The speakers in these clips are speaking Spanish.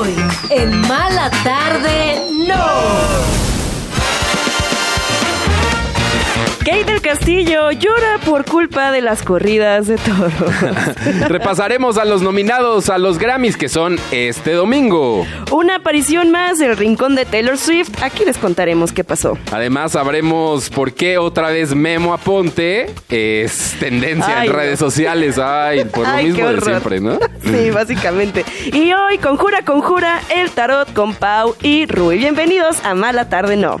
Hoy, en Mala Tarde, no. Kate del Castillo llora por culpa de las corridas de toros. Repasaremos a los nominados a los Grammys que son este domingo. Una aparición más del rincón de Taylor Swift. Aquí les contaremos qué pasó. Además sabremos por qué otra vez Memo Aponte es tendencia Ay, en no. redes sociales. Ay, por lo mismo de siempre, ¿no? Sí, básicamente. Y hoy, conjura, conjura, el tarot con Pau y Rui. Bienvenidos a Mala Tarde No.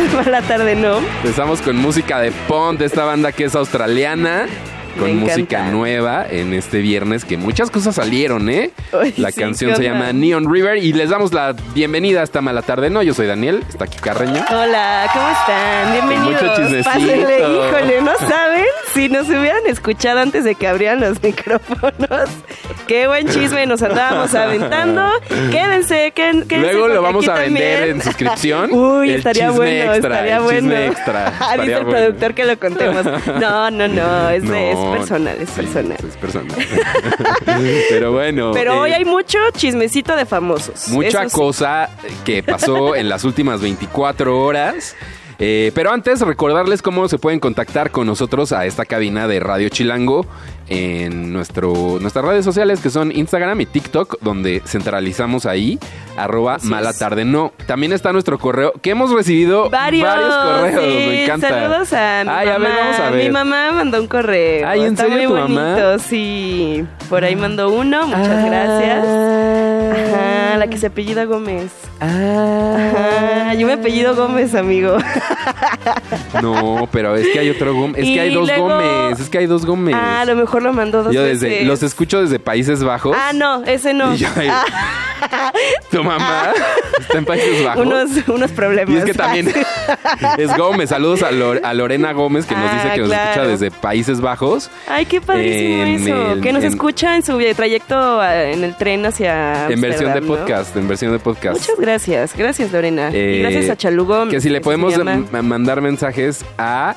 esta Mala Tarde No. Empezamos con música de Pond, esta banda que es australiana. Con música nueva en este viernes, que muchas cosas salieron, ¿eh? La sí, canción se llama Neon River y les damos la bienvenida a esta mala tarde. No, yo soy Daniel, está aquí Carreño. Hola, ¿cómo están? Bienvenidos. mucho chismecito. Pásenle, híjole, ¿no saben? Si nos hubieran escuchado antes de que abrieran los micrófonos. Qué buen chisme nos andábamos aventando. Quédense, quédense Luego lo vamos a vender también- en suscripción. Uy, El estaría bueno, extra, estaría el bueno. extra, Ah, estaría el bueno. productor que lo contemos. No, no, no, es, de- es No, personal, es sí, personal. es personal. Pero bueno. Pero eh, hoy hay mucho chismecito de famosos. Mucha Eso sí. cosa que pasó en las últimas 24 horas. Eh, pero antes, recordarles cómo se pueden contactar con nosotros a esta cabina de Radio Chilango en nuestro, nuestras redes sociales que son Instagram y TikTok, donde centralizamos ahí, arroba Así mala es. tarde no. También está nuestro correo, que hemos recibido Varios, correos, sí, me encanta. Saludos a mi Ay, mamá. a ver, vamos a ver. Mi mamá mandó un correo. Ay, ¿en Está serio muy tu bonito, mamá? sí. Por ahí mandó uno, muchas Ah. gracias. Ajá, la que se apellida Gómez. Ah. Ajá, yo me apellido Gómez, amigo. No, pero es que hay otro Gómez. Es Y que hay dos luego- Gómez. Es que hay dos Gómez. Ah, a lo mejor lo mandó dos Yo veces. desde, los escucho desde Países Bajos. Ah, no, ese no. Y yo ahí- Ah, Tu mamá está en Países Bajos. unos, unos problemas. Y es que también es Gómez. Saludos a, Lor- a Lorena Gómez que nos Ah, dice que nos claro. escucha desde Países Bajos. Ay, qué padrísimo En eso. el- que nos en- escucha en su trayecto ah, en el tren hacia. en versión de podcast, en versión de podcast. Muchas gracias, gracias Lorena. Eh, y gracias a Chalugo. Que si le que podemos mandar mensajes a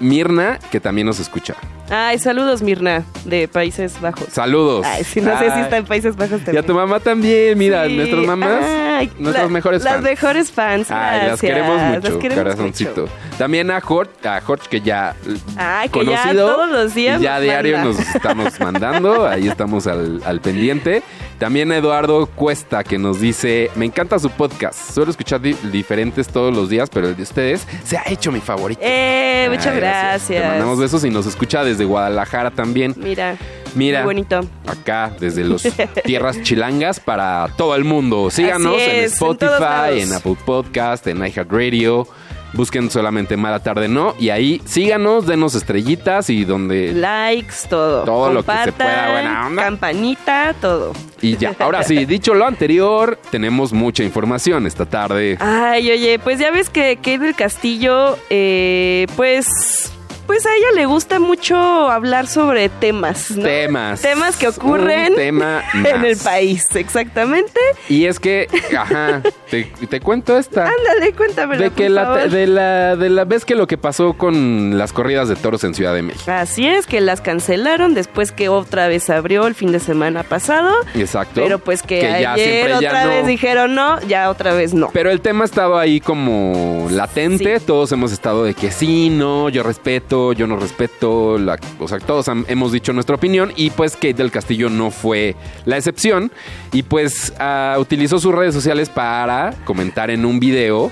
Mirna, que también nos escucha. Ay, saludos Mirna, de Países Bajos. Saludos. Ay, sí, no sé si está en Países Bajos Y también. a tu mamá también, mira, Sí. nuestras mamás, Ay, nuestras la- mejores Las fans. mejores fans, Ay, las gracias. queremos mucho, Las queremos corazoncito. mucho. También a Jorge, a Jorge que ya Ay, que ya conocido. todos los días y ya nos diario manda. nos estamos mandando, ahí estamos al, al pendiente. También a Eduardo Cuesta que nos dice, me encanta su podcast, suelo escuchar di- diferentes todos los días, pero el de ustedes se ha hecho mi favorito. Eh, muchas Ay, gracias. Te mandamos besos y nos escucha desde Guadalajara también. Mira, Mira, muy bonito. acá desde los tierras chilangas para todo el mundo. Síganos en es, en todos Spotify, en, Apple Podcast, en iHeartRadio. Busquen solamente Mala Tarde No y ahí síganos, denos estrellitas y donde Likes, todo. Todo lo que se pueda, buena onda. Campanita, todo. y ya. Ahora sí, dicho lo anterior, tenemos mucha información esta tarde. Ay, oye, pues ya ves que Kate del Castillo, eh, pues, pues a ella le gusta mucho hablar sobre temas, ¿no? Temas. Temas que ocurren tema en el país, exactamente. Y es que, ajá, te, te cuento esta. Ándale, cuéntamelo, De que por la, favor. de la de la vez que lo que pasó con las corridas de toros en Ciudad de México. Así es, que las cancelaron después que otra vez abrió el fin de semana pasado. Exacto. Pero pues que, ayer ya otra vez dijeron no, ya otra vez no. Pero el tema estaba ahí como latente. Sí. Todos hemos estado de que sí, no, yo respeto, yo no respeto. La, o sea, todos hemos dicho nuestra opinión. Y pues Kate del Castillo no fue la excepción. Y pues ah, utilizó sus redes sociales para comentar en un video.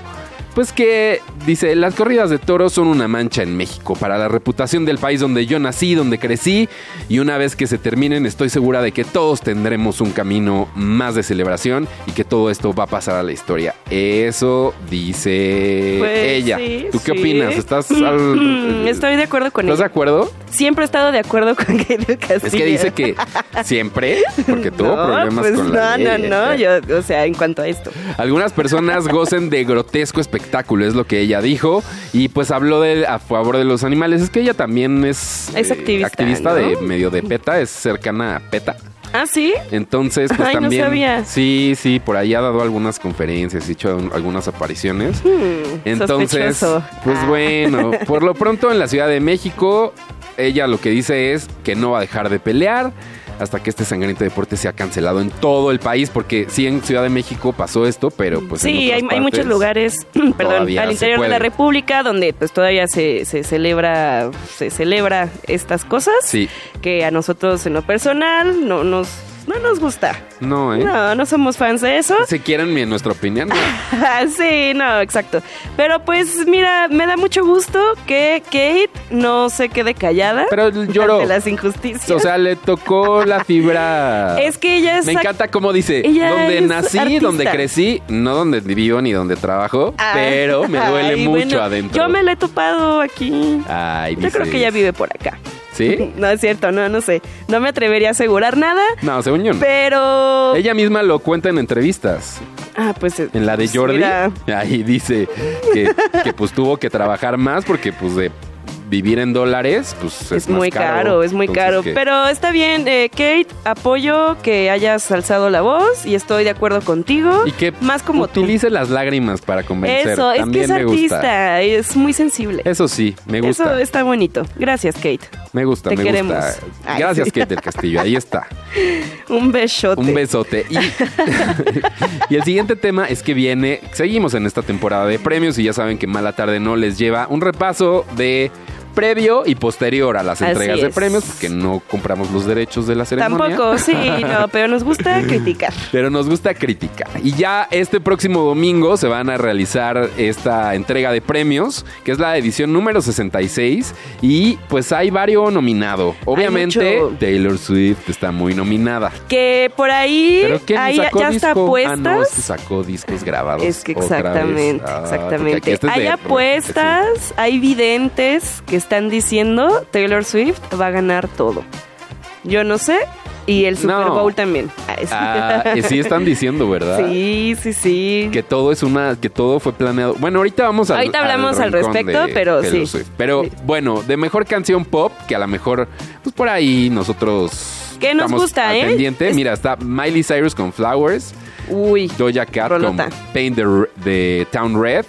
Pues que dice, las corridas de toros son una mancha en México para la reputación del país donde yo nací, donde crecí, y una vez que se terminen estoy segura de que todos tendremos un camino más de celebración y que todo esto va a pasar a la historia. Eso dice Pues ella. sí, ¿Tú qué sí. opinas? ¿Estás al- Estoy de acuerdo con ¿Estás de ella. acuerdo? Siempre he estado de acuerdo con Kate Castillo. Es que dice que siempre, porque tuvo no, problemas pues con la no, no, no, yo, o sea, en cuanto a esto. Algunas personas gocen de grotesco espectáculo, es lo que ella dijo. Y pues habló de, a favor de los animales. Es que ella también es, Es activista, ¿no? de medio de PETA, es cercana a PETA. Ah, sí. Entonces, pues Ay, no también. sabía. Sí, sí, por ahí ha dado algunas conferencias, ha hecho algunas apariciones. Hmm, Entonces, sospechoso. pues Ah. bueno, por lo pronto en la Ciudad de México, ella lo que dice es que no va a dejar de pelear hasta que este sangriento deporte sea cancelado en todo el país, porque sí en Ciudad de México pasó esto, pero pues en sí, otras hay, hay muchos lugares, perdón, al interior de la. República donde pues todavía se, se celebra se celebra estas cosas Sí, que a nosotros en lo personal no nos no nos gusta. no, ¿eh? No, no somos fans de eso. Si quieren mi- nuestra opinión, no. sí, no, exacto. Pero pues mira, me da mucho gusto que Kate no se quede callada pero lloró. ante las injusticias. O sea, le tocó la fibra. es que ella es Me encanta cómo dice, Ella donde nací, artista. donde crecí, no donde vivo ni donde trabajo, Ah, pero me duele ay, mucho bueno, adentro. Yo me la he topado aquí. Ay, Yo creo que ella vive por acá. ¿Sí? No es cierto, no, no sé. No me atrevería a asegurar nada, No, según yo no. pero. Ella misma lo cuenta en entrevistas. Ah, pues. En la de pues, Jordi, mira, ahí dice que, que, pues tuvo que trabajar más porque pues de vivir en dólares, pues es, es más muy caro, es muy Entonces, caro. Pero está bien, eh, Kate, apoyo que hayas alzado la voz y estoy de acuerdo contigo. y que más como tú. utilice las lágrimas para convencer. Eso, es que es artista, es muy sensible. Eso sí, me gusta. Eso está bonito. Gracias, Kate. Me gusta, Te me queremos. gusta. Ay, Gracias, sí. Kate del Castillo. Ahí está. Un besote. Un besote. Y, y el siguiente tema es que viene. Seguimos en esta temporada de premios y ya saben que Mala Tarde no les lleva un repaso de previo y posterior a las Así entregas de es. premios, porque no compramos los derechos de la ceremonia. Tampoco, sí, no, pero nos gusta criticar. Pero nos gusta criticar. Y ya este próximo domingo se van a realizar esta entrega de premios, que es la edición número 66. Y pues hay varios nominados. Obviamente. Taylor Swift está muy nominada. Que por ahí, ¿Pero quién ahí ya está disco? puestas. Ah, no, es que sacó discos grabados. Es que otra exactamente, vez. Ah, exactamente. este es hay apuestas, hay videntes que están diciendo Taylor Swift va a ganar todo. Yo no sé. Y el Super No. Bowl también. Ah, sí están diciendo, ¿verdad? sí, sí, sí. Que todo es una, que todo fue planeado. Bueno, ahorita vamos a Ahorita hablamos al respecto, pero sí. Pero Sí. bueno, de mejor canción pop, que a lo mejor, pues por ahí nosotros. ¿Qué nos gusta, eh? pendiente. Es- Mira, está Miley Cyrus con Flowers, Uy. Doja Cat Rolota. con Paint the, the Town Red,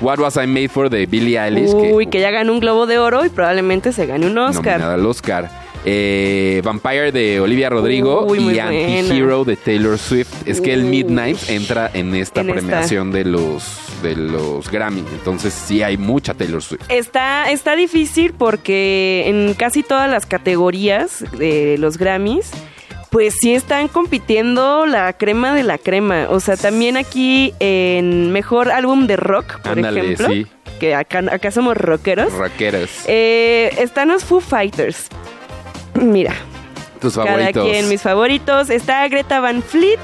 What Was I Made For de Billie Eilish. Uy, que ya ganó un Globo de Oro y probablemente se gane un Oscar. Nominada al Oscar. Eh, Vampire de Olivia Rodrigo Uy, y. Anti-Hero de Taylor Swift. Es que el. Midnight entra en esta En esta. premiación de los de los Grammy. Entonces sí hay mucha Taylor Swift. Está, está difícil porque en casi todas las categorías de los Grammys, pues sí están compitiendo la crema de la crema. O sea, también aquí en mejor álbum de rock, por Ándale, ejemplo, sí. que acá, acá somos rockeros, Rockeras. eh, están los Foo Fighters. Mira, Tus cada favoritos. quien, mis favoritos. Está Greta Van Fleet,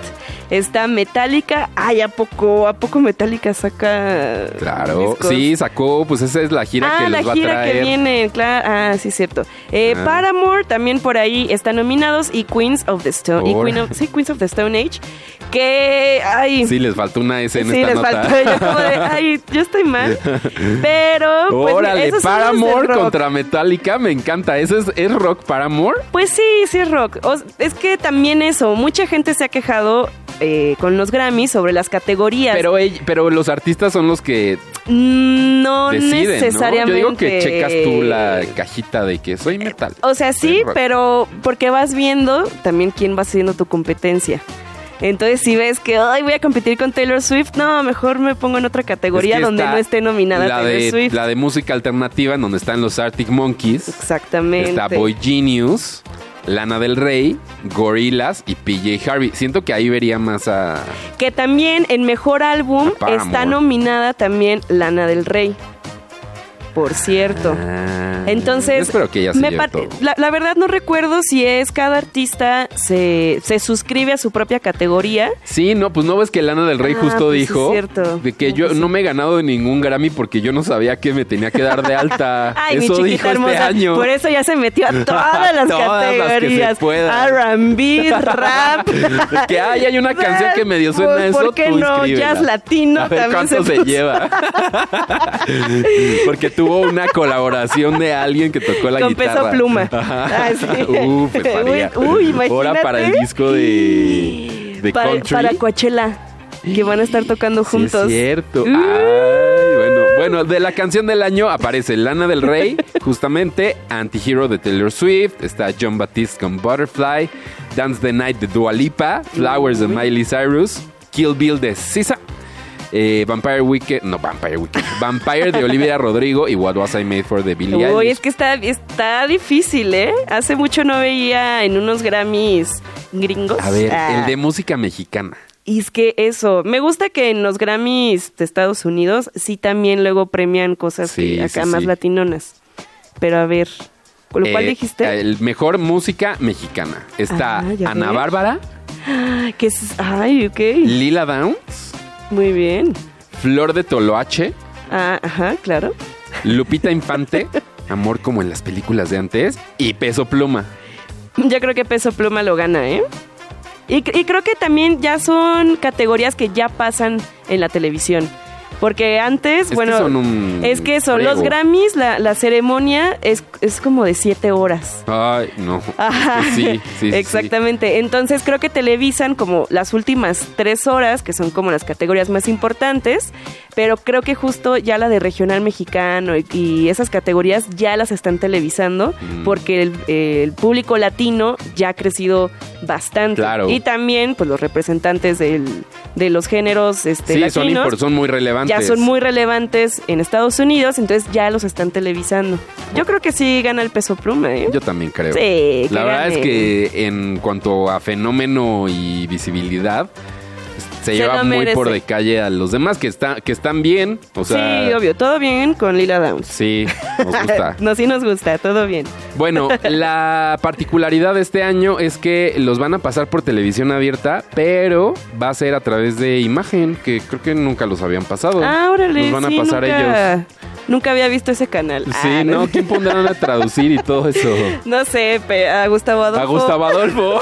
está Metallica. Ay, ¿a poco, a poco Metallica saca Claro, discos? sí, sacó, pues esa es la gira ah, que la los va a gira traer. que viene, claro. Ah, sí, cierto. Eh, Ah. Paramore también por ahí están nominados y Queens of the Stone. Y. Queen of, sí, Queens of the Stone Age. Que, ay. Sí, les faltó una S en sí, esta les nota. faltó. Yo como de, ay, yo estoy mal. Pero, pues, Órale, esos son los de Paramore rock. contra Metallica, me encanta. ¿Ese es, es rock Paramore? Pues sí, sí es rock. O- es que también eso, mucha gente se ha quejado eh, con los Grammys sobre las categorías. Pero, ell- pero los artistas son los que Mm, no deciden, ¿no? necesariamente. Yo digo que checas tú la cajita de que soy metal. O sea, sí, rock. pero porque vas viendo también quién va siendo tu competencia. Entonces, si ves que ay, voy a competir con Taylor Swift, no, mejor me pongo en otra categoría Es que donde no esté nominada la Taylor de, Swift. La de música alternativa, en donde están los Arctic Monkeys. Exactamente. Está Boy Genius. Lana del Rey, Gorillaz y PJ Harvey. Siento que ahí vería más a... Que también en mejor álbum está nominada también Lana del Rey. Por cierto. Ah, Entonces, espero que ella se me la, la verdad no recuerdo si es cada artista se, se suscribe a su propia categoría. Sí, no, pues no ves que Lana del Rey Ah, justo pues dijo es cierto. de que No, yo pues sí. no me he ganado de ningún Grammy porque yo no sabía que me tenía que dar de alta. Ay, mi Eso chiquita dijo hermosa. este año. Por eso ya se metió a todas las Todas se categorías. R&B, rap. que ay, hay una canción que medio suena Pues, eso. ¿Por qué tú no? Jazz latino A ver también cuánto se, puso. lleva. Porque tuvo una colaboración de alguien que tocó la Con guitarra. Peso Pluma. Ah, sí. Uf. Uy, imagínate. Ahora para el disco de, de para, country. para Coachella. Que van a estar tocando Sí, juntos. es cierto. Uh. Ay, bueno, bueno, de la canción del año aparece Lana del Rey, justamente, Antihero de Taylor Swift, está John Baptiste con Butterfly, Dance the Night de Dua Lipa, Flowers de Miley Cyrus, Kill Bill de SZA, eh, Vampire Weekend, no Vampire Weekend, Vampire de Olivia Rodrigo y What Was I Made For de Billie Uy, Eilish. es que está, está difícil, ¿eh? Hace mucho no veía en unos Grammys gringos. A ver, Ah, el de música mexicana. Y es que eso, me gusta que en los Grammys de Estados Unidos sí también luego premian cosas Sí, que acá sí, más sí. latinonas. Pero a ver, ¿con lo cual Eh, dijiste? El mejor música mexicana. Está Ah, Ana ves. Bárbara, Que es, ay, ok. Lila Downs, Muy bien. Flor de Toloache, Ah, ajá, claro. Lupita Infante, Amor como en las películas de antes, y Peso Pluma. Yo creo que Peso Pluma lo gana, ¿eh? Y, y creo que también ya son categorías que ya pasan en la televisión. Porque antes, que bueno, son un es que son los Grammys, la, la ceremonia es, es como de siete horas. Ay, no. Ajá, Es que sí, sí, exactamente. Entonces creo que televisan como las últimas tres horas, que son como las categorías más importantes, pero creo que justo ya la de regional mexicano y, y esas categorías ya las están televisando Mm. porque el, el público latino ya ha crecido bastante. Claro. Y también pues los representantes del- de los géneros este, Sí, son, latinos son muy relevantes. Ya son muy relevantes en Estados Unidos, entonces ya los están televisando. Yo creo que sí gana el peso pluma, ¿eh? Yo también creo. Sí, La que verdad gane. es que en cuanto a fenómeno y visibilidad, se, Se lleva muy por de calle a los demás que, está, que están bien. O sea, sí, obvio, todo bien con Lila Downs. Sí, nos gusta. no, sí nos gusta, todo bien. Bueno, la particularidad de este año es que los van a pasar por televisión abierta, pero va a ser a través de imagen, que creo que nunca los habían pasado. Ah, órale, Los van a pasar nunca, ellos. Nunca había visto ese canal. Sí, Ah, ¿no? ¿Quién pondrán a traducir y todo eso? No sé, a Gustavo Adolfo. A Gustavo Adolfo.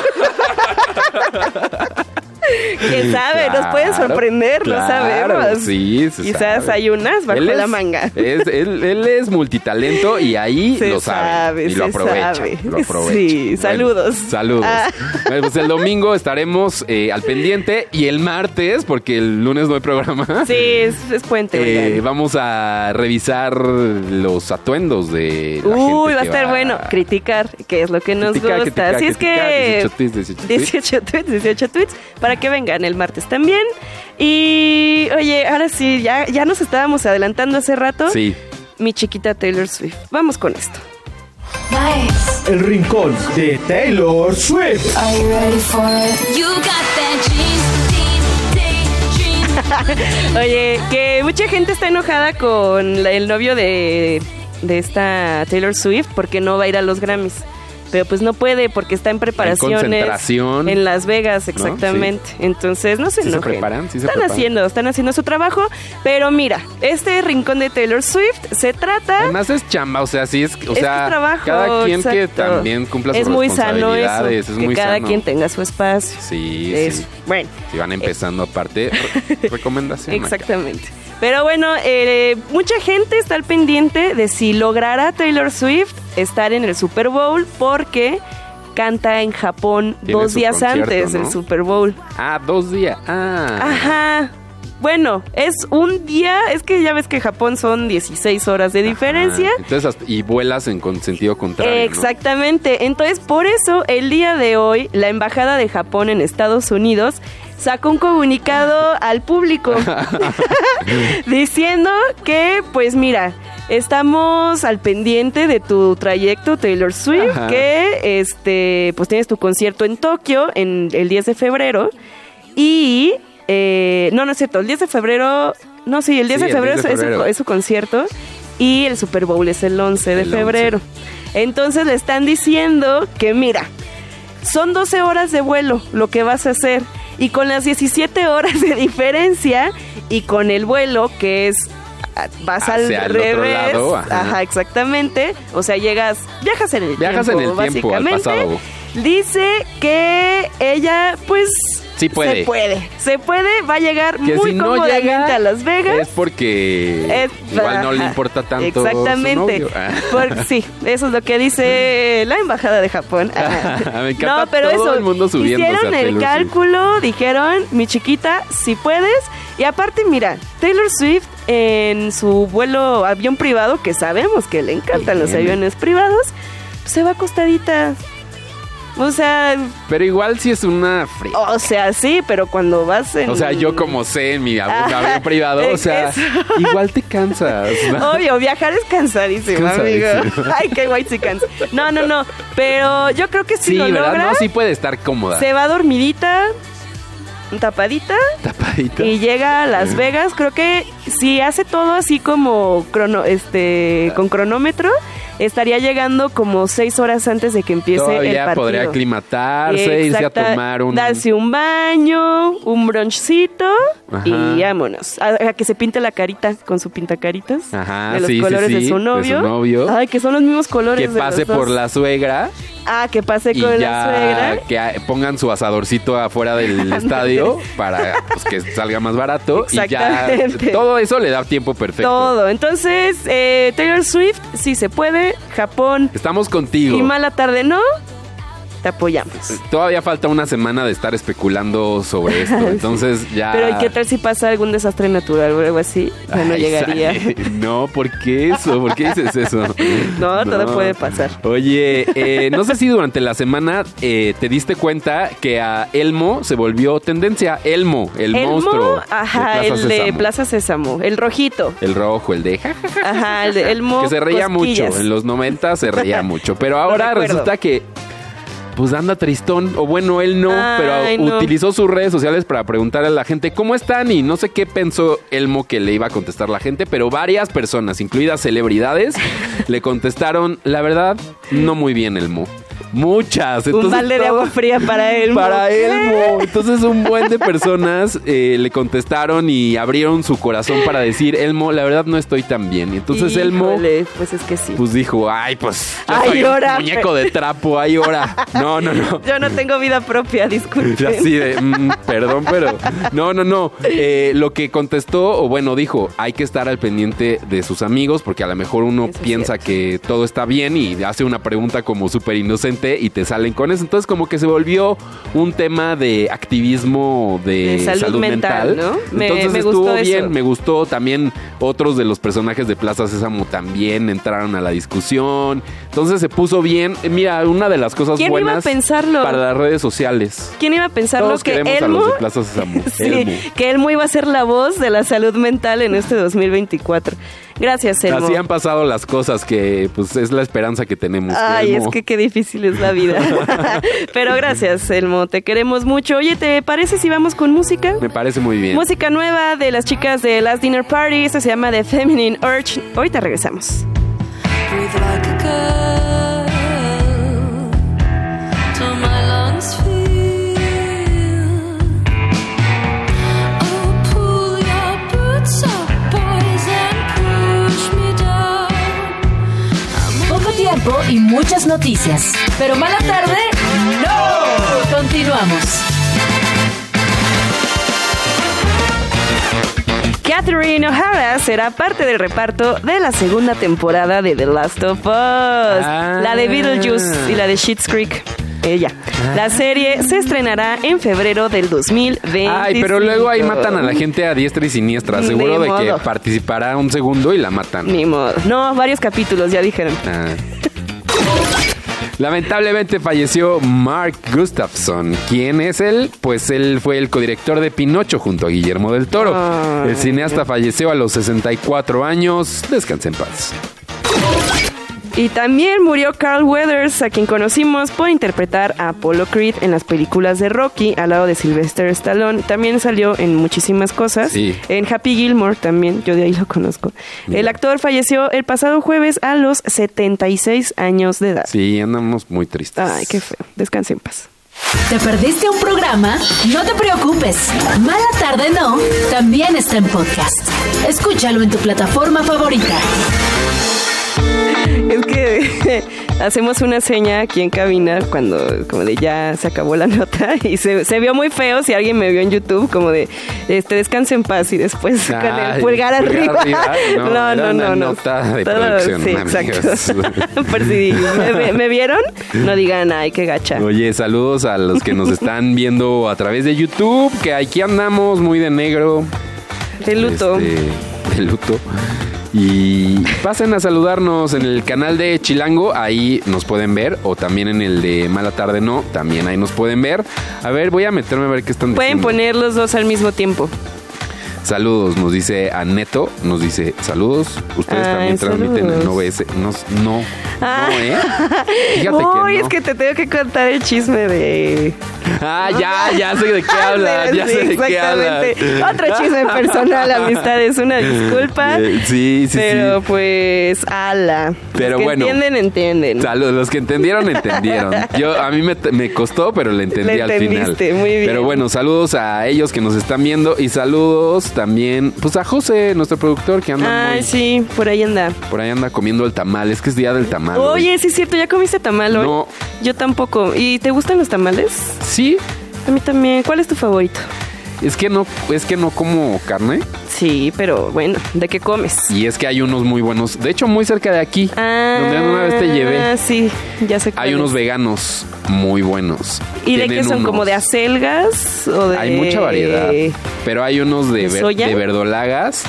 ¿Quién sabe? Nos pueden Claro, sorprender, no claro, sabemos. Sí, se Quizás sabe. hay unas bajo Él la es- manga. es- él, él es multitalento y ahí Se lo sabe. sabe, y lo aprovecha. sabe. Lo aprovecha. Sí, Bueno, saludos. saludos. Ah. Bueno, pues el domingo estaremos eh, al pendiente y el martes, porque el lunes no hay programa. Sí, es, es puente. eh, vamos a revisar los atuendos de la Uy, gente va a estar bueno. Criticar, que es lo que nos Criticar, gusta. criticar, Así es criticar, que. 18 tweets, 18 tweets. 18 tweets, 18 tweets, para que vengan el martes también. Y oye, ahora sí, ya, ya nos estábamos adelantando hace rato. Sí. Mi chiquita Taylor Swift. Vamos con esto. Nice. El rincón de Taylor Swift. Are you ready for it? You got that dream. Oye, que mucha gente está enojada con la- el novio de, de esta Taylor Swift porque no va a ir a los Grammys. Pero pues no puede porque está en preparaciones concentración. en Las Vegas, ¿No? exactamente. Entonces, no se Sí se enojen. preparan, sí se están preparan. haciendo, están haciendo su trabajo, pero mira, este rincón de Taylor Swift se trata Además es chamba, o sea, sí es, o es que sea, trabajo, cada quien que exacto. también cumpla sus Es muy sano eso, responsabilidades, es que muy cada sano. quien tenga su espacio. Sí, Es- sí. Bueno, Si van empezando aparte, re- recomendación. acá. Pero bueno, eh, mucha gente está al pendiente de si logrará Taylor Swift estar en el Super Bowl porque canta en Japón Tiene dos días antes ¿no? del Super Bowl. Ah, dos días. Ah. Ajá. bueno, es un día, es que ya ves que Japón son 16 horas de diferencia. Entonces, y vuelas en con sentido contrario. ¿no? Exactamente. Entonces, por eso, el día de hoy, la Embajada de Japón en Estados Unidos sacó un comunicado al público diciendo que, pues mira, estamos al pendiente de tu trayecto Taylor Swift, Ajá. que este, pues tienes tu concierto en Tokio en el 10 de febrero y eh, no, no es cierto, el 10 de febrero, no, sí, el 10 Sí, de febrero, 10 de es su- febrero. Es, su, concierto y el Super Bowl es el 11 de El 11. febrero. Entonces le están diciendo que mira, son 12 horas de vuelo lo que vas a hacer y con las 17 horas de diferencia y con el vuelo que es ah, vas al el otro revés, lado, ajá. ajá. exactamente, o sea, llegas, viajas en el Viajas tiempo, en el tiempo, al pasado. Dice que ella, pues. Sí puede. Se puede. Se puede, va a llegar Que muy si no cómodamente llega a Las Vegas. Es porque Es- igual no le importa tanto. su Exactamente. novio. Ah. Porque, sí, eso es lo que dice la embajada de Japón. Me encanta no, pero todo eso, el mundo subiéndose hicieron el Taylor Swift. cálculo, dijeron, mi chiquita, si puedes. Y aparte, mira, Taylor Swift en su vuelo avión privado, que sabemos que le encantan los aviones privados, se va acostadita. O sea, Pero igual sí es una fría. o sea, sí, pero cuando vas en... O sea, yo como sé en mi avión, Ajá, avión privado, o sea, eso. igual te cansas. ¿no? Obvio, viajar es cansadísimo, Cansadísimo. amigo. Ay, qué guay si cansa. No, no, no. Pero yo creo que si Sí, lo ¿verdad? logra, No, sí puede estar cómoda. se va dormidita, tapadita Tapadita. y llega a Las Vegas. Creo que si hace todo así como crono, este, con cronómetro, estaría llegando como seis horas antes de que empiece el Todavía partido. podría aclimatarse, irse a tomar un... Darse un baño, un brunchcito Ajá. y vámonos. A, a que se pinte la carita con su pintacaritas. Ajá, de los sí, sí, colores sí, de su de novio. su novio. Ay, que son los mismos colores. que de los pase dos. por la suegra Ah, que pase con ya la suegra. que pongan su asadorcito afuera del estadio para pues, que salga más barato y ya todo eso le da tiempo perfecto. Todo. Entonces, eh, Taylor Swift, si se puede. Japón Estamos contigo. y mala tarde, ¿no? Te apoyamos. Todavía falta una semana de estar especulando sobre esto, entonces ya. Pero ¿y qué tal si pasa algún desastre natural o algo así? Ya no llegaría. sale. No, ¿por qué eso? ¿Por qué dices eso? No, todo puede pasar. Oye, eh, no sé si durante la semana eh, te diste cuenta que a Elmo se volvió tendencia. Elmo, el Elmo, monstruo. ajá, de el de Sésamo. Plaza Sésamo, el rojito. El rojo, el de ja, ja, ja, Ajá, el de Elmo. que se reía Cosquillas. mucho. En los 90 se reía mucho. Pero ahora resulta que. Pues anda tristón, o bueno, él no, Ay, pero no. utilizó sus redes sociales para preguntarle a la gente cómo están y no sé qué pensó Elmo que le iba a contestar la gente, pero varias personas, incluidas celebridades, le contestaron, la verdad, no muy bien Elmo. Muchas. Un Entonces, balde de agua fría para Elmo. Para. Elmo. Entonces un buen de personas eh, le contestaron y abrieron su corazón para decir, Elmo, la verdad no estoy tan bien. Entonces Elmo Híjole, pues es que sí. pues dijo, ay, pues yo Ay, soy ahora, un muñeco de trapo, ay, ahora. No, no, no. Yo no tengo vida propia, disculpe. Así de, mm, perdón, pero no, no, no. Eh, lo que contestó, o bueno, dijo, hay que estar al pendiente de sus amigos, porque a lo mejor uno Eso piensa que todo está bien y hace una pregunta como súper inocente y te salen con eso. Entonces, como que se volvió un tema de activismo de, De salud salud, mental, mental. ¿no? Me- Entonces me estuvo gustó eso. bien, me gustó también otros de los personajes de Plaza Sésamo también entraron a la discusión. Entonces se puso bien. Eh, Mira, una de las cosas ¿Quién iba a buenas pensarlo? para las redes sociales. ¿Quién iba a pensarlo Todos que queremos Elmo... a los de Plaza Sésamo. Sí, Elmo. que Elmo iba a ser la voz de la salud mental en este 2024. Gracias, Elmo. Así han pasado las cosas que pues es la esperanza que tenemos. Ay, Elmo- es que qué difícil es la vida. Pero gracias, Elmo. Te queremos mucho. Oye, ¿te parece si vamos con música? Me parece muy bien. Música nueva de las chicas de Last Dinner Party. Esta se llama The Feminine Urge. Ahorita regresamos. Breathe like a girl tiempo y muchas noticias. Pero mala tarde, no. Continuamos. Catherine O'Hara será parte del reparto de la segunda temporada de The Last of Us. Ah. La de Beetlejuice y la de Schitt's Creek. ella. La serie se estrenará en febrero del 2020. Ay, pero luego ahí matan a la gente a diestra y siniestra. Ni Seguro de que modo. participará un segundo y la matan. Ni modo. No, varios capítulos, ya dijeron. Ah. Lamentablemente falleció Mark Gustafson. ¿Quién es él? Pues él fue el codirector de Pinocho junto a Guillermo del Toro. El cineasta falleció a los 64 años. Descanse en paz. Y también murió Carl Weathers, a quien conocimos por interpretar a Apollo Creed en las películas de Rocky, al lado de Sylvester Stallone. También salió en muchísimas cosas. Sí. En Happy Gilmore también, yo de ahí lo conozco. El actor falleció el pasado jueves a los 76 años de edad. Sí, andamos muy tristes. Ay, qué feo. Descanse en paz. ¿Te perdiste un programa? No te preocupes. Mala tarde no, también está en podcast. Escúchalo en tu plataforma favorita. Es que hacemos una seña aquí en cabina cuando como de ya se acabó la nota y se, se vio muy feo si alguien me vio en YouTube como de este descanse en paz y después con el pulgar arriba. No, No, era no, una no, no. nota de Todo- producción, Sí, amigos. exacto. Por si me, me- me vieron, no digan, ay, qué gacha. Oye, saludos a los que nos están viendo a través de YouTube, que aquí andamos muy de negro. De luto. Este, de luto. Y pasen a saludarnos en el canal de Chilango, ahí nos pueden ver, o también en el de Mala Tarde No, también ahí nos pueden ver. A ver, voy a meterme a ver qué están Pueden diciendo. poner los dos al mismo tiempo. Saludos, nos dice Aneto, nos dice saludos. Ustedes Ay, también transmiten en. OBS. No, no, Ah. no, ¿eh? Fíjate Uy, que no. es que te tengo que contar el chisme de... Ah, ya, ya sé de qué habla, ya Sí, sé de qué habla. exactamente. Otro chisme personal, amistades, una disculpa. Eh, Sí, sí, pero sí. pues, ala. Pero Los que bueno. entienden, entienden. Saludos, los que entendieron, entendieron. Yo, a mí me, me costó, pero le entendí Le al final. muy bien. Pero bueno, saludos a ellos que nos están viendo y saludos también, pues a José, nuestro productor, que anda Ay, muy- sí, por ahí anda. por ahí anda comiendo el tamal. Es que es día del tamal. hoy. Oye, sí es cierto, ¿ya comiste tamal hoy? No. Yo tampoco. ¿Y te gustan los tamales? Sí, A mí también. ¿Cuál es tu favorito? es que no, es que no como carne Sí, pero bueno, ¿de qué comes? y es que hay unos muy buenos. De hecho, muy cerca de aquí, Ah, donde una vez te llevé. sí, ya sé Hay unos veganos muy buenos. ¿Y de qué son? ¿Como de acelgas? O de... Hay mucha variedad. Pero hay unos de, ¿De ver- soya? de verdolagas,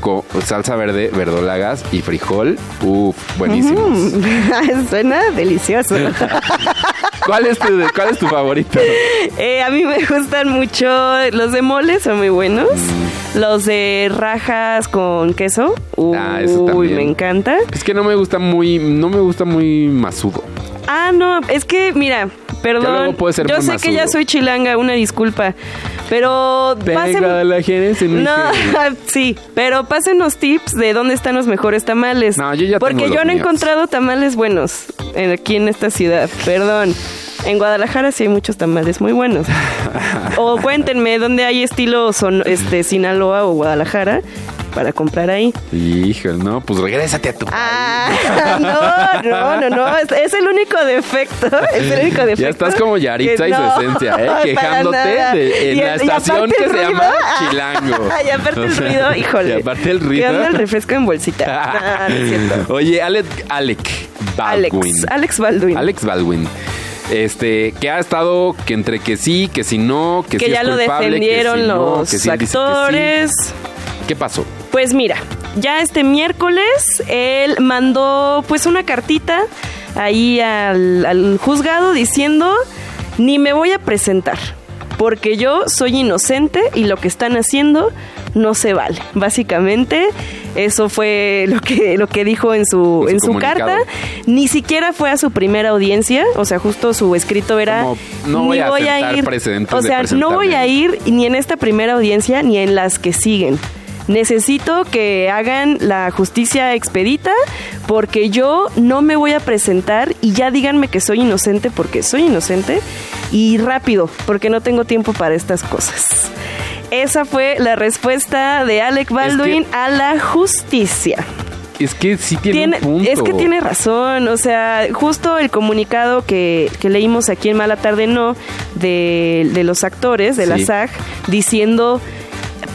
con salsa verde, verdolagas y frijol. Uf, buenísimos. Mm, Suena delicioso. ¿Cuál, es tu, cuál es tu favorito? Eh, a mí me gustan mucho los de mole, son muy buenos. Los de rajas con queso. Uy. Ah, eso también. me encanta. Es que no me gusta muy, no me gusta muy masudo. Ah, no, es que mira, perdón. luego puede ser yo sé que ya soy chilanga, una disculpa. Pero pasen- Venga, la genes en No, genes. sí, pero pásenos tips de dónde están los mejores tamales. No, yo ya Porque tengo yo no he encontrado tamales buenos en- aquí en esta ciudad. Perdón. En Guadalajara sí hay muchos tamales muy buenos. o cuéntenme dónde hay estilo son, este Sinaloa o Guadalajara para comprar ahí. Híjole, no, pues regrésate a tu Ah, no, no, no, no, es, es el único defecto, es el único defecto. Ya estás como Yaritza y su no, esencia, ¿eh? Quejándote de- en Y la estación que se ruido, llama ah, Chilango. Y aparte el ruido, híjole. Y aparte el ruido. Que anda el refresco en bolsita. No es cierto. Oye, Alec, Alec Alex. Alex Baldwin. Alex Baldwin. Este, que ha estado que entre que sí, que si no, que, que sí ya es lo culpable, que defendieron si no, los que sí, él dice que sí. actores. ¿Qué pasó? Pues mira, ya este miércoles él mandó pues una cartita ahí al, al juzgado diciendo ni me voy a presentar porque yo soy inocente y lo que están haciendo no se vale. Básicamente eso fue lo que lo que dijo en su En en su carta. Ni siquiera fue a su primera audiencia, o sea, justo su escrito era Como, no voy a precedentes o sea, no voy a ir ni en esta primera audiencia ni en las que siguen. Necesito que hagan la justicia expedita porque yo no me voy a presentar y ya díganme que soy inocente porque soy inocente y rápido porque no tengo tiempo para estas cosas. Esa fue la respuesta de Alec Baldwin a la justicia. Es que sí tiene, Tiene- un punto. es que tiene razón, o sea, justo el comunicado que, que leímos aquí en Mala Tarde No de, de los actores de la. SAG diciendo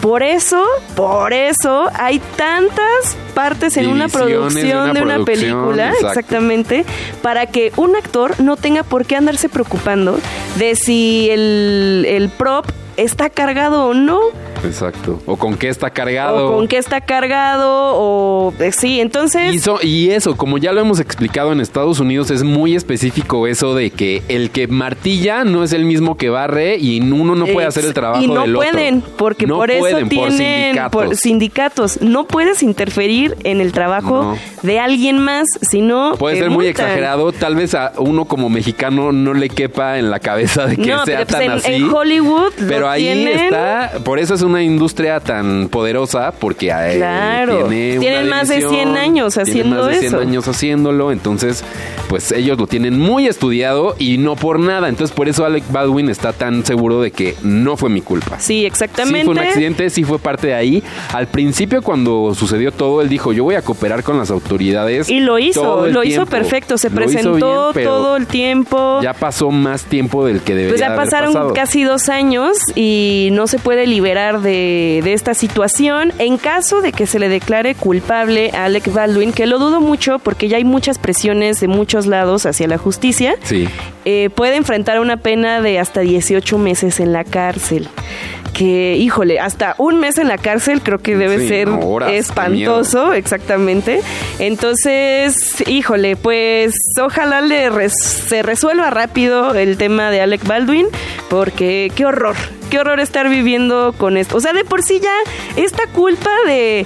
por eso, por eso hay tantas partes en una de producción una de una, producción, película, exacto. exactamente, para que un actor no tenga por qué andarse preocupando de si el, el prop está cargado o no. Exacto. O con qué está cargado. O con qué está cargado, o eh, sí, entonces. Y, so- y eso, como ya lo hemos explicado en Estados Unidos, es muy específico eso de que el que martilla no es el mismo que barre y uno no puede hacer el trabajo y no del otro. pueden porque No por eso pueden, por tienen sindicatos. por sindicatos no puedes interferir en el trabajo No. de alguien más sino Puede ser muy exagerado, tal vez a uno como mexicano no le quepa en la cabeza de que sea pues, tan en- así. en Hollywood lo pero ahí tienen. está, por eso es una industria tan poderosa porque eh, Claro. tiene Tienen una más de división, 100 años haciendo más de 100 eso. años haciéndolo, entonces pues ellos lo tienen muy estudiado y no por nada, entonces por eso Alec Baldwin está tan seguro de que no fue mi culpa. sí exactamente Sí fue un accidente, sí fue parte de ahí. Al principio cuando sucedió todo, él dijo, yo voy a cooperar con las autoridades. y lo hizo lo hizo tiempo". perfecto se Lo presentó bien, todo el tiempo Ya pasó más tiempo del que debería Pues ya haber pasaron pasado. casi dos años y no se puede liberar de, de esta situación. En caso de que se le declare culpable a Alec Baldwin, que lo dudo mucho porque ya hay muchas presiones de muchos lados hacia la justicia, Sí. eh, puede enfrentar una pena de hasta 18 meses en la cárcel. Que, híjole, hasta un mes en la cárcel creo que debe Sí, ser horas, espantoso, exactamente. Entonces, híjole, pues ojalá le res- se resuelva rápido el tema de Alec Baldwin, porque qué horror, qué horror estar viviendo con esto. O sea, de por sí ya esta culpa de...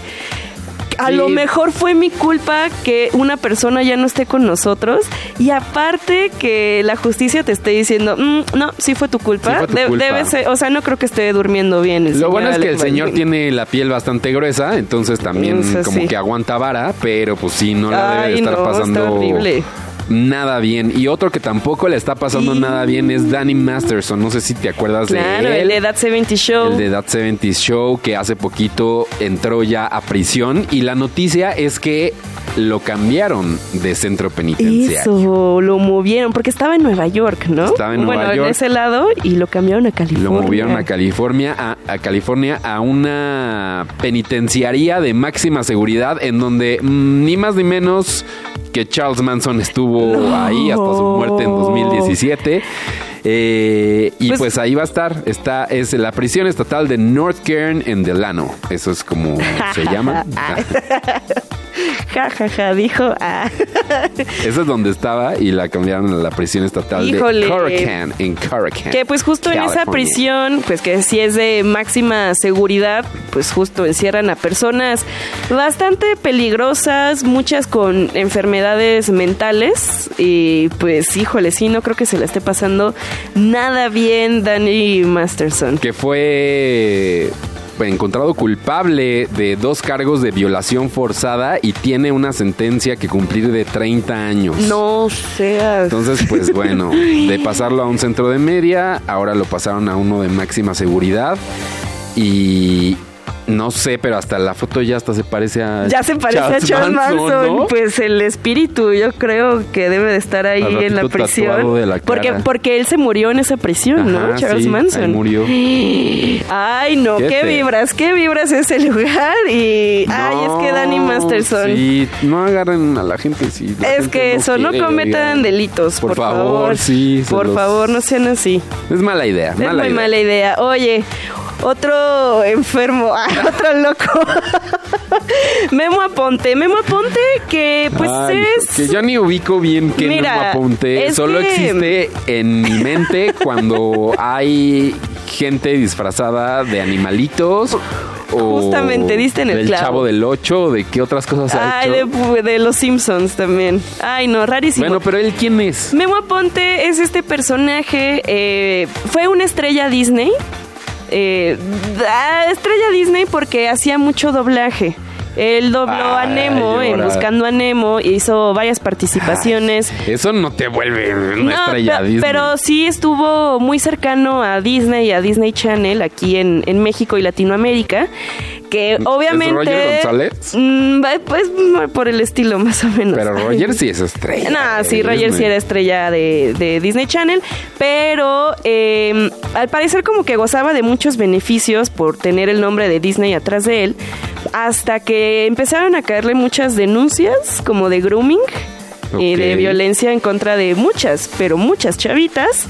A Sí. lo mejor fue mi culpa que una persona ya no esté con nosotros y aparte que la justicia te esté diciendo, "Mm, no, sí fue tu culpa. Sí fue tu De- culpa. Debe ser, o sea, no creo que esté durmiendo bien. Lo bueno es que el señor tiene la piel bastante gruesa, entonces también como sí. que aguanta vara, pero pues sí, no la debe de estar no, está pasando horrible. Nada bien. Y otro que tampoco le está pasando Sí. nada bien es Danny Masterson. No sé si te acuerdas Claro, de el él. de That 70 Show. El de That 70 Show, que hace poquito entró ya a prisión. Y la noticia es que lo cambiaron de centro penitenciario. Eso, lo movieron, porque estaba en Nueva York, ¿no? Estaba en Nueva bueno, York. en ese lado y lo cambiaron a Lo California. movieron a California, a, a California, a una penitenciaría de máxima seguridad, en donde mm, ni más ni menos que Charles Manson estuvo No. ahí hasta su muerte en 2017. Eh, y pues, Pues- ahí va a estar. Está, es la prisión estatal de North Cairn en Delano. Eso es como se llama. Ja, ja, ja, dijo. ah. Eso es donde estaba y la cambiaron a la prisión estatal Híjole. de Caracan en Caracan. Que pues justo en esa prisión, pues que si es de máxima seguridad, pues justo encierran a personas bastante peligrosas, muchas con enfermedades mentales y pues híjole, sí, no creo que se la esté pasando nada bien Danny Masterson. que fue encontrado culpable de dos cargos de violación forzada y tiene una sentencia que cumplir de 30 años. No seas... Entonces, pues bueno, de pasarlo a un centro de media, ahora lo pasaron a uno de máxima seguridad y no sé, pero hasta la foto ya hasta se parece a Ya se parece a Charles Manson, ¿no? pues el espíritu yo creo que debe de estar ahí Al en la prisión. tatuado de la porque, porque él se murió en esa prisión, ¿no? Charles sí, Manson. ahí murió. Ay, no, Qué vibras, qué vibras ese lugar. Y ay, es que Danny No, Masterson. Sí, no agarren a la gente, sí. la Es gente que eso, no cometan oigan. delitos, por, Por favor, sí, Por los- favor, no sean así. Es mala idea, Es mala muy idea. mala idea. Oye, otro enfermo, ah, otro loco. Memo Aponte. Memo Aponte que pues Ay, es... que yo ni ubico bien que Mira, Memo apunte. es Solo que- existe en mi mente cuando hay gente disfrazada de animalitos. O Justamente, diste en el del clavo. chavo del 8, de qué otras cosas ha Ay, hecho. de, de los Simpsons también. Ay, no, rarísimo. Bueno, pero él quién es? Memo Aponte es este personaje, eh, fue una estrella Disney. Eh, ah, estrella Disney porque hacía mucho doblaje. Él dobló a Nemo en. Buscando a Nemo, hizo varias participaciones. Eso no te vuelve una No, estrella pe- Disney. pero sí estuvo muy cercano a Disney y a Disney Channel aquí en, en México y Latinoamérica. Que obviamente... Roger González? Mm, pues por el estilo, más o menos. Pero Roger sí es estrella. No, de sí, Roger sí era estrella de, de Disney Channel, pero eh, al parecer como que gozaba de muchos beneficios por tener el nombre de Disney atrás de él, hasta que empezaron a caerle muchas denuncias como de grooming. Y de Ok. violencia en contra de muchas, pero muchas chavitas.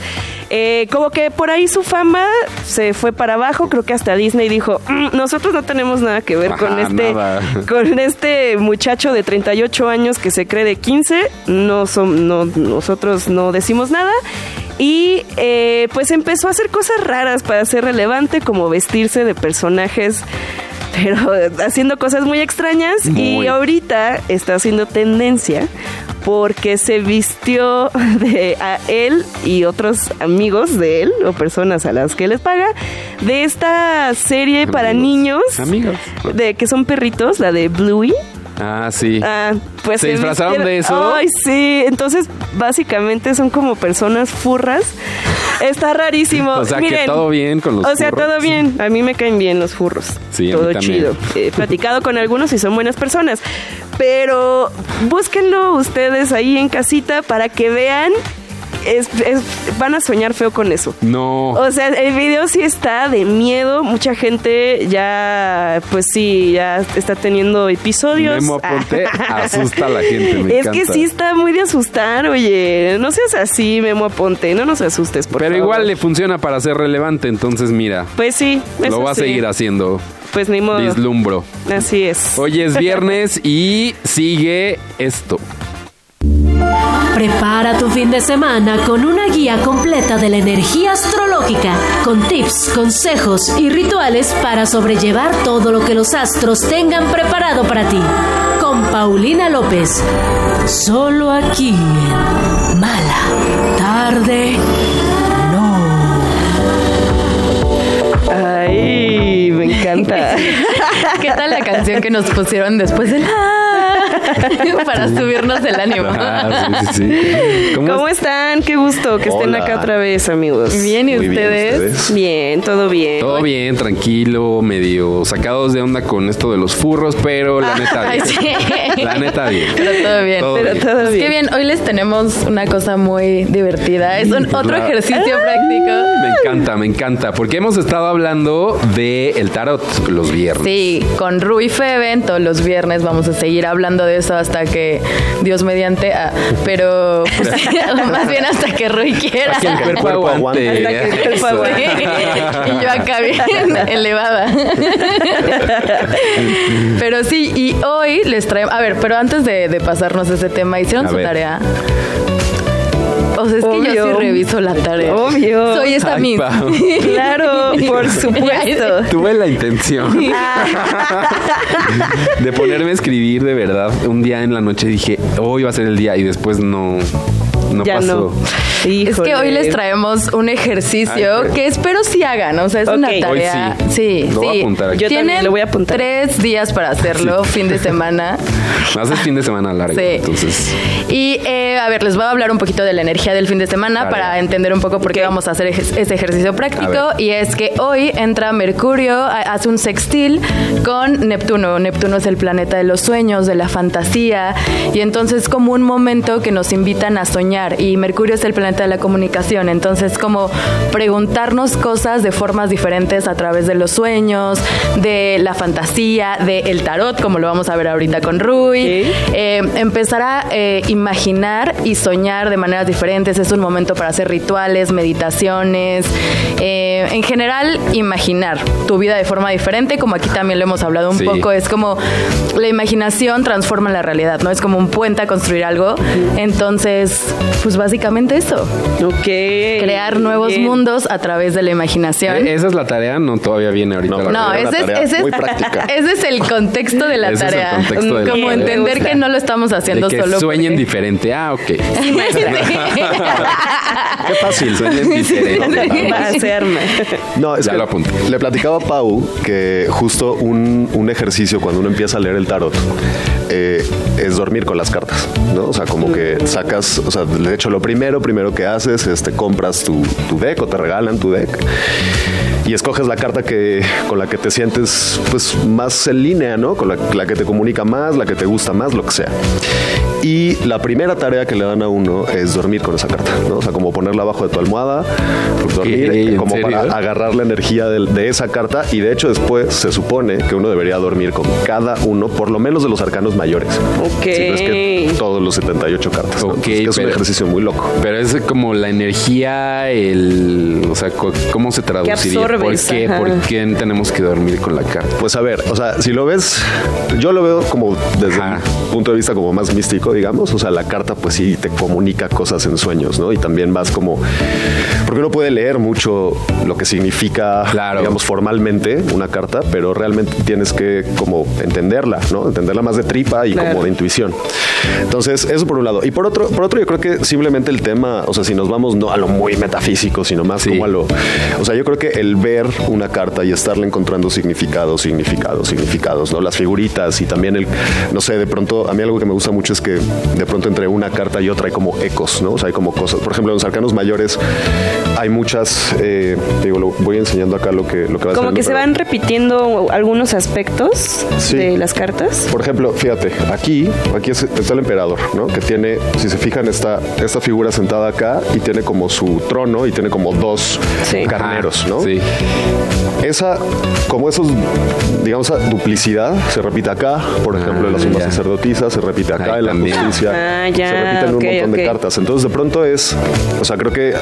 Eh, como que por ahí su fama se fue para abajo. Creo que hasta Disney dijo: "Mm, Nosotros no tenemos nada que ver con este nada. con este muchacho de 38 años que se cree de 15, no son, no, nosotros no decimos nada. Y eh, pues empezó a hacer cosas raras para ser relevante, como vestirse de personajes, pero haciendo cosas muy extrañas. Muy. Y ahorita está haciendo tendencia porque se vistió de a él y otros amigos de él o personas a las que les paga de esta serie para niños Amigos. de que son perritos, la de Bluey. Ah, sí. Ah, pues ¿Se disfrazaron vistieron- de eso? Ay, sí. Entonces, básicamente son como personas furras. Está rarísimo. O sea, que todo bien con los O sea, furros. todo bien. A mí me caen bien los furros. Sí, a mí todo también. chido. He platicado con algunos y son buenas personas. Pero búsquenlo ustedes ahí en casita para que vean. Es- es- van a soñar feo con eso. No. O sea, el video sí está de miedo. Mucha gente ya, pues sí, ya está teniendo episodios. Memo Aponte asusta a la gente, me es que sí está muy de asustar, oye. No seas así, Memo Aponte. No nos asustes, por Pero favor. igual le funciona para ser relevante, entonces mira, Pues sí. lo va a seguir haciendo. Pues ni modo. Vislumbro. Así es. Hoy es viernes y sigue esto. Prepara tu fin de semana con una guía completa de la energía astrológica, con tips, consejos y rituales para sobrellevar todo lo que los astros tengan preparado para ti. Con Paulina López, solo aquí en Mala Tarde No. Ay, me encanta. ¿Qué tal la canción que nos pusieron después de la... para subirnos el ánimo? Ah, sí, sí, sí. ¿Cómo, ¿Cómo es- están? Qué gusto que estén acá otra vez, amigos. Bien, ¿y Muy bien, ustedes? Bien, todo bien. Todo bien, tranquilo, medio sacados de onda con esto de los furros, pero la neta bien. sí. La neta bien. Pero todo bien. Todo Pero bien. todo Pues bien. qué bien, hoy les tenemos una cosa muy divertida. Es un otro ejercicio práctico. Me encanta, me encanta, porque hemos estado hablando de el tarot los viernes. Sí, con Rui Feven todos los viernes vamos a seguir hablando de eso hasta que Dios mediante, ah, pero pues, más bien hasta que Rui quiera. Hasta que el el cuerpo cuerpo aguante. Hasta que el cuerpo Eso. aguante. y yo acá bien elevada. pero sí, y hoy les traemos. A ver, pero antes de, de pasarnos ese tema, ¿hicieron A su ver. tarea? O sea, es que yo Obvio. sí reviso la tarea. Obvio. Soy esa Ay, misma. Pau. Claro, por supuesto. Tuve la intención de ponerme a escribir de verdad. Un día en la noche dije, hoy va a ser el día y después no, no ya pasó. no. Es que hoy les traemos un ejercicio Ay, que espero sí hagan, o sea, es una Ok. Hoy tarea. sí. sí, Lo voy a sí. apuntar aquí. Yo también Tienen lo voy a apuntar. tres días para hacerlo, fin de semana. Haces fin de semana largo, Sí. entonces. Y eh, a ver, les voy a hablar un poquito de la energía del fin de semana Vale. para entender un poco por qué vamos a hacer ej- ese ejercicio práctico. Y es que hoy entra Mercurio, a- hace un sextil con Neptuno. Neptuno es el planeta de los sueños, de la fantasía. Y entonces como un momento que nos invitan a soñar. Y Mercurio es el planeta de la comunicación. Entonces como preguntarnos cosas de formas diferentes a través de los sueños, de la fantasía, del tarot, como lo vamos a ver ahorita con Rui. Eh, empezar a eh, imaginar y soñar de maneras diferentes. Es un momento para hacer rituales, meditaciones. eh, en general, imaginar tu vida de forma diferente, como aquí también lo hemos hablado un Sí. poco. Es como la imaginación transforma la realidad, ¿no? Es como un puente a construir algo. Entonces, pues básicamente eso. Ok. Crear nuevos Bien. mundos a través de la imaginación. Eh, Esa es la tarea, no todavía viene ahorita. No, la No, ese es, tarea ese, es, muy práctica. ese es el contexto de la Ese es el tarea. contexto de la Como tarea. entender que no lo estamos De haciendo que solo. sueñen porque- diferente. Ah, ok. Qué fácil. Sueñen diferente. Va a hacerme. No, es Ya que lo apunté. le platicaba a Pau que justo un, un ejercicio cuando uno empieza a leer el tarot eh, es dormir con las cartas, ¿no? O sea, como que sacas, o sea, de hecho, lo primero, primero que haces es te compras tu, tu deck o te regalan tu deck y escoges la carta que con la que te sientes pues más en línea, ¿no? Con la, la que te comunica más, la que te gusta más, lo que sea. Y la primera tarea que le dan a uno es dormir con esa carta, ¿no? O sea, como ponerla abajo de tu almohada, pues, dormir, ¿en como serio? para agarrar la energía de, esa carta. Y de hecho, después se supone que uno debería dormir con cada uno, por lo menos de los arcanos mayores. Ok. Si no es que todos los 78 cartas. ¿no? Ok, Entonces, que es un pero- ejercicio muy loco. Pero es como la energía, el, o sea, ¿cómo se traduciría? ¿Por qué, ajá. ¿Por qué tenemos que dormir con la carta? Pues a ver, o sea, si lo ves, yo lo veo como desde Ajá. un punto de vista como más místico, digamos. O sea, la carta pues sí te comunica cosas en sueños, ¿no? Y también vas como... Porque uno puede leer mucho lo que significa, Claro. digamos, formalmente una carta, pero realmente tienes que como entenderla, ¿no? Entenderla más de tripa y Claro. como de intuición. Entonces, eso por un lado. Y por otro, por otro, yo creo que simplemente el tema, o sea, si nos vamos no a lo muy metafísico, sino más Sí. como a lo... O sea, yo creo que el ver una carta y estarle encontrando significados, significados, significados, ¿no? Las figuritas y también el, no sé, de pronto, a mí algo que me gusta mucho es que de pronto entre una carta y otra hay como ecos, ¿no? O sea, hay como cosas. Por ejemplo, en los arcanos mayores hay muchas, eh, digo, lo voy enseñando acá lo que, lo que va Como que se van repitiendo algunos aspectos Sí. de las cartas. Por ejemplo, fíjate, aquí, aquí es- está el emperador, ¿no? Que tiene, si se fijan, esta, esta figura sentada acá y tiene como su trono y tiene como dos Sí. carneros, Ajá, ¿no? Sí. Esa, como esos, digamos, esa duplicidad se repite acá, por ejemplo, en la suma Ah, ya. sacerdotisa, se repite acá Ahí en la también. justicia, Ah, ya, se repiten ok, un montón de cartas. Entonces, de pronto es, o sea, creo que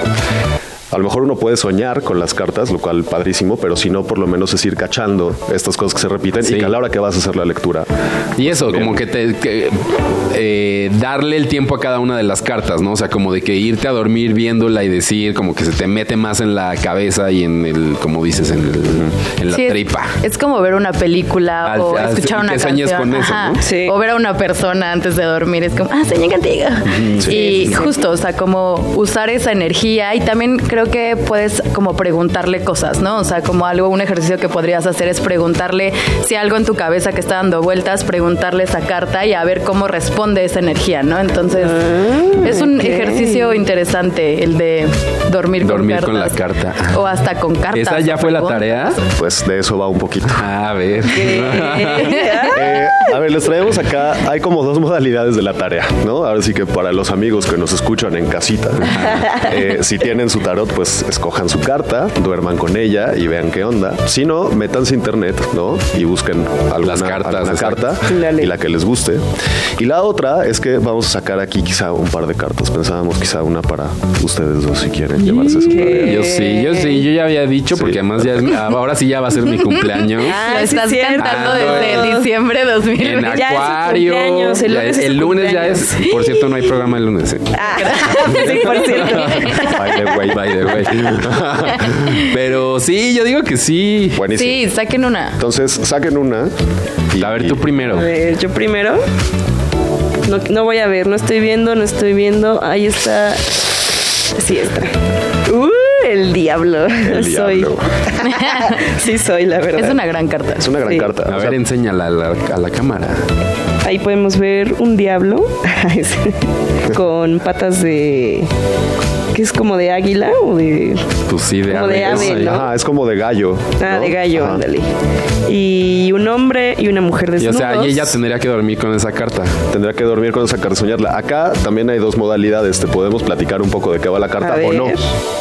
a lo mejor uno puede soñar con las cartas, lo cual padrísimo, pero si no, por lo menos es ir cachando estas cosas que se repiten Sí. y que a la hora que vas a hacer la lectura, Y eso, Bien. como que te que, eh, darle el tiempo a cada una de las cartas, ¿no? O sea, como de que irte a dormir viéndola y decir, como que se te mete más en la cabeza y en el, como dices, en, el- en la Sí, tripa. Es, como ver una película Al- o al- escuchar una canción. sueñes con eso, Ajá. ¿no? Sí. O ver a una persona antes de dormir. Es como, ah, sueñé contigo. y justo, o sea, como usar esa energía. Y también creo que puedes como preguntarle cosas, ¿no? O sea, como algo, un ejercicio que podrías hacer es preguntarle si algo en tu cabeza que está dando vueltas, preguntarle esa carta y a ver cómo responde esa energía, ¿no? Entonces, es un ejercicio interesante el de dormir, Dormir con con la cartas. carta. O hasta con cartas. ¿Esa ya fue la tarea? pues de eso va un poquito. A ver. A ver, les traemos acá, hay como dos modalidades de la tarea, ¿no? Ahora sí que para los amigos que nos escuchan en casita, eh, si tienen su tarot, pues escojan su carta, duerman con ella y vean qué onda. Si no, métanse a internet, ¿no? Y busquen alguna, Las cartas, alguna exacto. carta Dale. y la que les guste. Y la otra es que vamos a sacar aquí quizá un par de cartas. Pensábamos quizá una para ustedes dos si quieren llevarse su tarea. Yo sí, yo sí, yo ya había dicho, Sí. porque además ya es- ahora sí ya va a ser mi cumpleaños. Ah, sí, estás cantando Ah, desde no. diciembre de En 2020. Ya es su Acuario. el Ya lunes es- es su el lunes ya es. Por cierto, no hay programa el lunes. ¿eh? Ah, sí, por cierto. By the way. By the way. Pero sí, yo digo que sí. Buenísimo. Sí, saquen una. Entonces, saquen una. y- A ver, tú primero. A ver, yo primero. No, no voy a ver, no estoy viendo, no estoy viendo. Ahí está. Sí está. El diablo. El soy. diablo. sí soy, la verdad. Es una gran carta. Es una gran Sí. carta. A O sea, ver, enséñala a la, a la cámara. Ahí podemos ver un diablo con patas de. ¿Qué es como de águila o de.? Pues sí, de Como de ave. ¿no? Ajá, es como de gallo. Ah, ¿no? de gallo, Ajá. ándale. Y un hombre y una mujer Y o sea, y ella tendría que dormir con esa carta. Tendrá que dormir con esa carta, soñarla. Acá también hay dos modalidades. Te podemos platicar un poco de qué va la carta A o no. ver.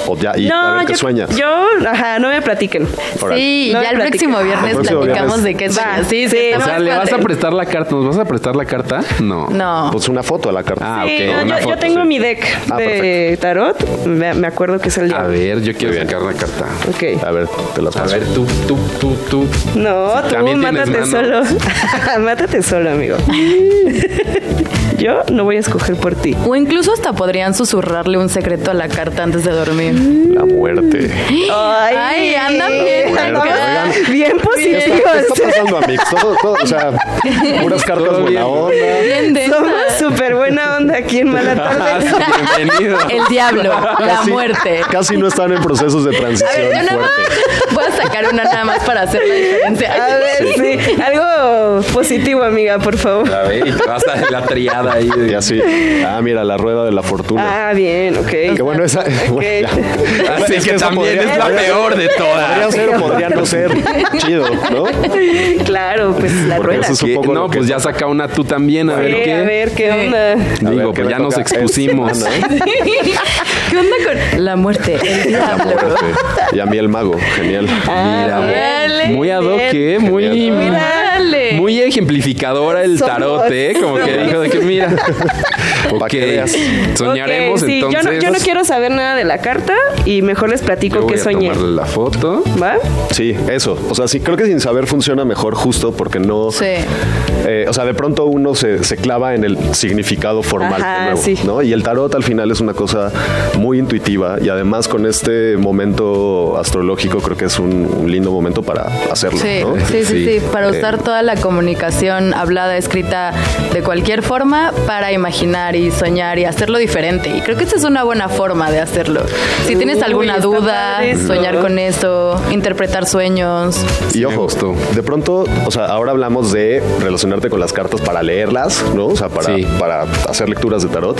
O ya, y a no, ver qué yo, sueñas. yo, ajá, no me platiquen. Sí, No ya el próximo platiques. viernes El próximo platicamos viernes. de qué Va. Sí, sí, O sea, ¿le vas a prestar la carta? ¿Nos vas a prestar la carta? No. No. Pues una foto a la carta. Ah, Sí, ok. no, una yo, yo tengo sí. mi deck Ah, de tarot. Me, me acuerdo que es el A diablo. ver, yo quiero sacar la carta. Ok. A ver, te las A paso. ver, tú, tú, tú, tú. No, Sí, tú mátate solo. mátate solo, amigo. Yo no voy a escoger por ti. O incluso hasta podrían susurrarle un secreto a la carta antes de dormir. La muerte. Ay, Ay, andan bien. Muerte. acá. Oigan, Bien ¿Qué está, qué positivos. está pasando, Amix? Todo, todo, o sea, puras cartas Todo bien. buena onda. Bien. Somos súper buena onda aquí en Mala sí, Tarde. bienvenido. El diablo, la Casi- muerte. Casi no están en procesos de transición A ver, yo nada más fuerte. voy a sacar una nada más para hacer la diferencia. A ver, sí. Algo positivo, amiga, por favor. A ver, y te vas a la triada ahí. de- Y así. Ah, mira, la rueda de la fortuna. Ah, bien, ok. que bueno, esa. bueno, ya. Así Es que, que esa también podría- es la peor de Podría todas. ser o podría no ser. Chido, ¿no? Claro, pues la Porque rueda. eso es un poco No, que- pues ya saca una tú también, a ver qué. a ver, ¿qué onda? Digo, ver, ¿qué pues ya nos expusimos. ¿Qué onda con la muerte? El La muerte. Y a mí el mago. Genial. Mira, Órale. muy ad hoc. ¿eh? Muy, muy ejemplificadora el tarot, ¿eh? Como que dijo de que mira. Pa' ok, que veas. soñaremos Ok, sí, yo entonces. no, yo no quiero saber nada de la carta y mejor les platico qué soñé. tomarle la foto. ¿Va? Sí, eso. O sea, sí, creo que sin saber funciona mejor justo porque no. Sí. Eh, o sea, de pronto uno se, se clava en el significado formal Ajá, de nuevo, sí. ¿no? Y el tarot al final es una cosa muy intuitiva y además con este momento astrológico creo que es un, un lindo momento para hacerlo, Sí, ¿no? sí, sí, Sí. sí, para usar toda la comunicación hablada, escrita de cualquier forma para imaginar y soñar y hacerlo diferente. Y creo que esa es una buena forma de hacerlo. Si tienes alguna duda, soñar con eso, interpretar sueños. Y ojo, de pronto, o sea, ahora hablamos de relacionarte con las cartas para leerlas, ¿no? O sea, para, Sí. para hacer lecturas de tarot.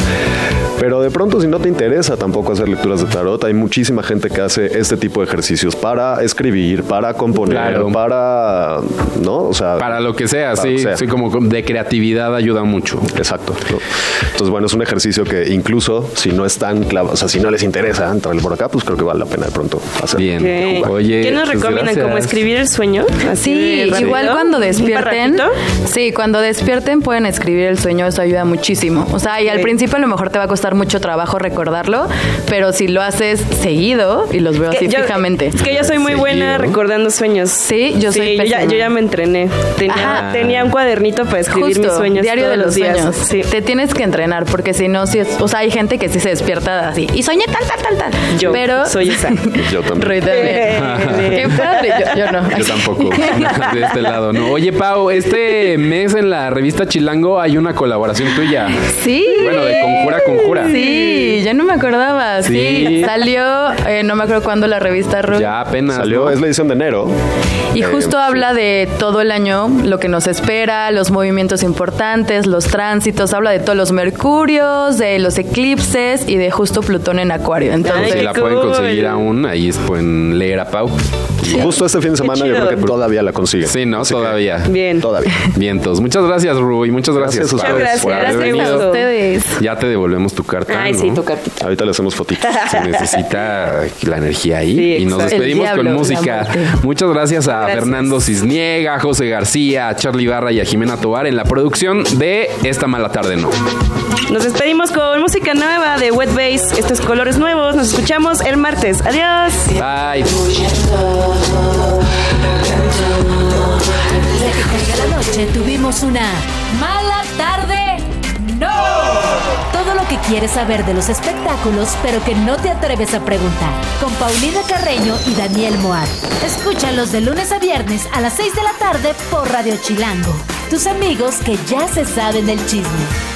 Pero de pronto, si no te interesa tampoco hacer lecturas de tarot, hay muchísima gente que hace este tipo de ejercicios para escribir, para componer, Claro. para, ¿no? O sea, Para lo que sea, sí. lo que sea. Sí, como de creatividad ayuda mucho. Exacto. ¿no? Entonces, bueno, es un ejercicio que incluso si no es tan clavo, o sea, si no les interesa entrarle por acá, pues creo que vale la pena de pronto hacerlo. Bien. Oye, ¿Qué nos pues recomiendan? gracias. ¿Como escribir el sueño? Así Sí, rápido? igual cuando ¿Un despierten. Sí, cuando despierten pueden escribir el sueño, eso ayuda muchísimo. O sea, y al principio a lo mejor te va a costar mucho trabajo recordarlo, pero si lo haces seguido, y los veo Que así yo- fijamente. Es que yo soy muy buena recordando sueños. Sí, yo soy yo ya, pésima. yo ya me entrené. Tenía, un cuadernito para escribir Justo, mis sueños diario todos de los, días. sueños. Sí. Te tienes que entrenar porque si no, si es, o sea, hay gente que sí se despierta así y soñé tal, tal, tal, tal. Yo pero soy esa. Yo también. Qué padre, yo, yo no. Yo tampoco. de este lado, ¿no? Oye, Pau, este mes en la revista Chilango hay una colaboración tuya. Sí. Bueno, de Conjura Conjura. Sí, ya no me acordaba. Sí, Sí. salió, eh, no me acuerdo cuándo la revista Roy. Ya apenas. Salió, ¿no? es la edición de enero. Y Eh, justo sí. habla de todo el año, lo que nos espera, los movimientos importantes, los tránsitos, habla de todos los mercurios, de los eclipses y de justo Plutón en Acuario. Entonces, Si la pueden conseguir aún, ahí pueden leer a Pau. Justo este fin de semana yo creo que todavía la consiguen. Sí, ¿no? Así que Todavía. Bien. Todavía. Vientos. Muchas gracias, Rui. Muchas gracias, Gracias a ustedes por haber gracias venido. a ustedes. Ya te devolvemos tu carta. Ay, ¿no? sí, tu cartita. Ahorita le hacemos fotitos. Se necesita la energía ahí. Sí, y nos despedimos diablo, con música. Muchas gracias a Gracias. Fernando Cisniega, a José García, a Charlie Barra y a Jimena Tobar en la producción de Esta Mala Tarde No. Nos despedimos con música nueva de Wet Bass. Estos colores nuevos. Nos escuchamos el martes. Adiós. Bye. Desde que caiga la noche tuvimos una mala tarde. ¡No! Todo lo que quieres saber de los espectáculos, pero que no te atreves a preguntar. Con Paulina Carreño y Daniel Moat. Escúchalos de lunes a viernes a las 6 de la tarde por Radio Chilango. Tus amigos que ya se saben el chisme.